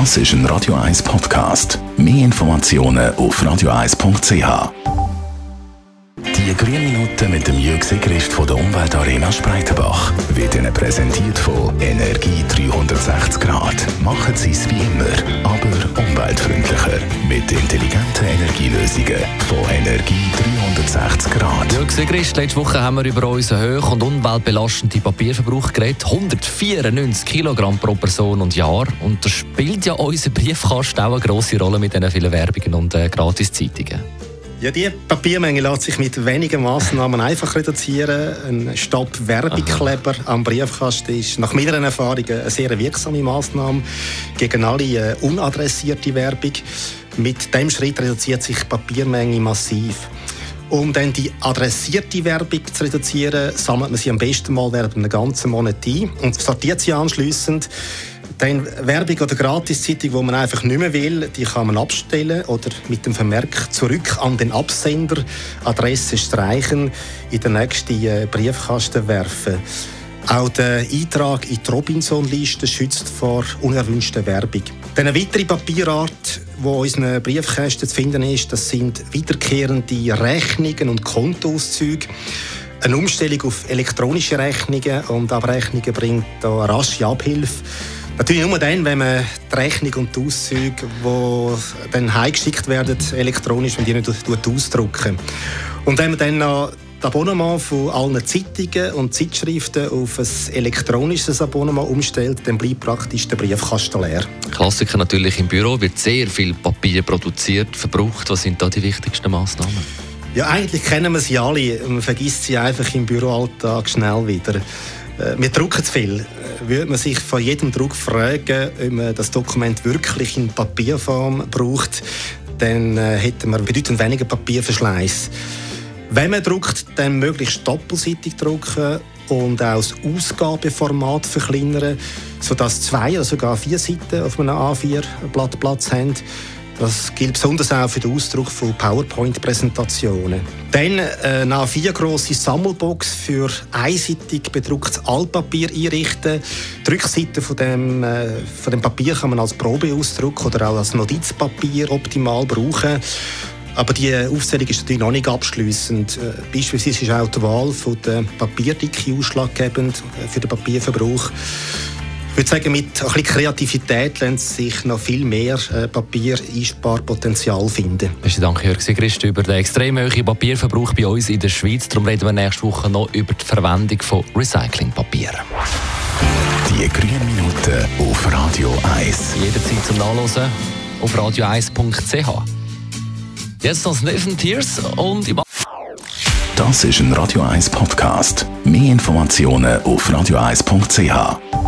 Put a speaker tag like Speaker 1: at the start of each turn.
Speaker 1: Das ist ein Radio 1 Podcast. Mehr Informationen auf radio1.ch. Die grünen Minuten mit dem Jürg Sigrist von der Umweltarena Spreitenbach wird Ihnen präsentiert von Energie 360 Grad. Machen Sie es wie immer, aber umweltfreundlicher. Mit intelligenten Energielösungen von Energie 360 Grad.
Speaker 2: Jürg Sigrist, letzte Woche haben wir über unseren hoch- und umweltbelastenden Papierverbrauch geredet. 194 Kilogramm pro Person und Jahr. Und das spielt ja unser Briefkasten auch eine grosse Rolle mit diesen vielen Werbungen und äh, Gratiszeitungen.
Speaker 3: Ja, die Papiermenge lässt sich mit wenigen Massnahmen einfach reduzieren. Ein Stopp Werbekleber am Briefkasten ist nach meiner Erfahrung eine sehr wirksame Maßnahme gegen alle äh, unadressierte Werbung. Mit dem Schritt reduziert sich die Papiermenge massiv. Um dann die adressierte Werbung zu reduzieren, sammelt man sie am besten mal während einem ganzen Monat ein und sortiert sie anschließend. Dann Werbung oder Gratiszeitung, die man einfach nicht mehr will, die kann man abstellen oder mit dem Vermerk zurück an den Absender, Adresse streichen, in den nächsten äh, Briefkasten werfen. Auch der Eintrag in die Robinson-Liste schützt vor unerwünschter Werbung. Dann eine weitere Papierart, die in unseren Briefkästen zu finden ist, das sind wiederkehrende Rechnungen und Kontoauszüge. Eine Umstellung auf elektronische Rechnungen und Abrechnungen bringt da rasche Abhilfe. Natürlich nur dann, wenn man die Rechnung und die Auszüge, die dann heimgeschickt werden, elektronisch, wenn die nicht ausdrucken. Und wenn man dann noch das Abonnement von allen Zeitungen und Zeitschriften auf ein elektronisches Abonnement umstellt, dann bleibt praktisch der Briefkasten leer.
Speaker 2: Klassiker natürlich im Büro wird sehr viel Papier produziert, verbraucht. Was sind da die wichtigsten Maßnahmen?
Speaker 3: Ja, eigentlich kennen wir sie alle. Man vergisst sie einfach im Büroalltag schnell wieder. Äh, wir drucken zu viel. Äh, würde man sich von jedem Druck fragen, ob man das Dokument wirklich in Papierform braucht, dann äh, hätten wir bedeutend weniger Papierverschleiß. Wenn man druckt, dann möglichst doppelseitig drucken und auch das Ausgabeformat verkleinern, sodass zwei oder sogar vier Seiten auf einem A4-Blatt Platz haben. Das gilt besonders auch für den Ausdruck von PowerPoint-Präsentationen. Dann eine A4 grosse Sammelbox für einseitig bedrucktes Altpapier einrichten. Die Rückseite von dem, äh, von dem Papier kann man als Probeausdruck oder auch als Notizpapier optimal brauchen. Aber die Aufzählung ist natürlich noch nicht abschließend. Äh, beispielsweise ist auch die Wahl von der Papierdicke ausschlaggebend äh, für den Papierverbrauch. Ich würde sagen, mit ein bisschen Kreativität lässt sich noch viel mehr äh, Papier-Einsparpotenzial finden.
Speaker 2: Besten Dank, Jörg Sigrist, über den extrem hohen Papierverbrauch bei uns in der Schweiz. Darum reden wir nächste Woche noch über die Verwendung von Recyclingpapier.
Speaker 1: Die grünen Minuten auf Radio 1.
Speaker 2: Jederzeit zum Nachlesen auf radio1.ch. Jetzt noch Sniffen Tears und im
Speaker 1: Das ist ein Radio 1 Podcast. Mehr Informationen auf radio1.ch.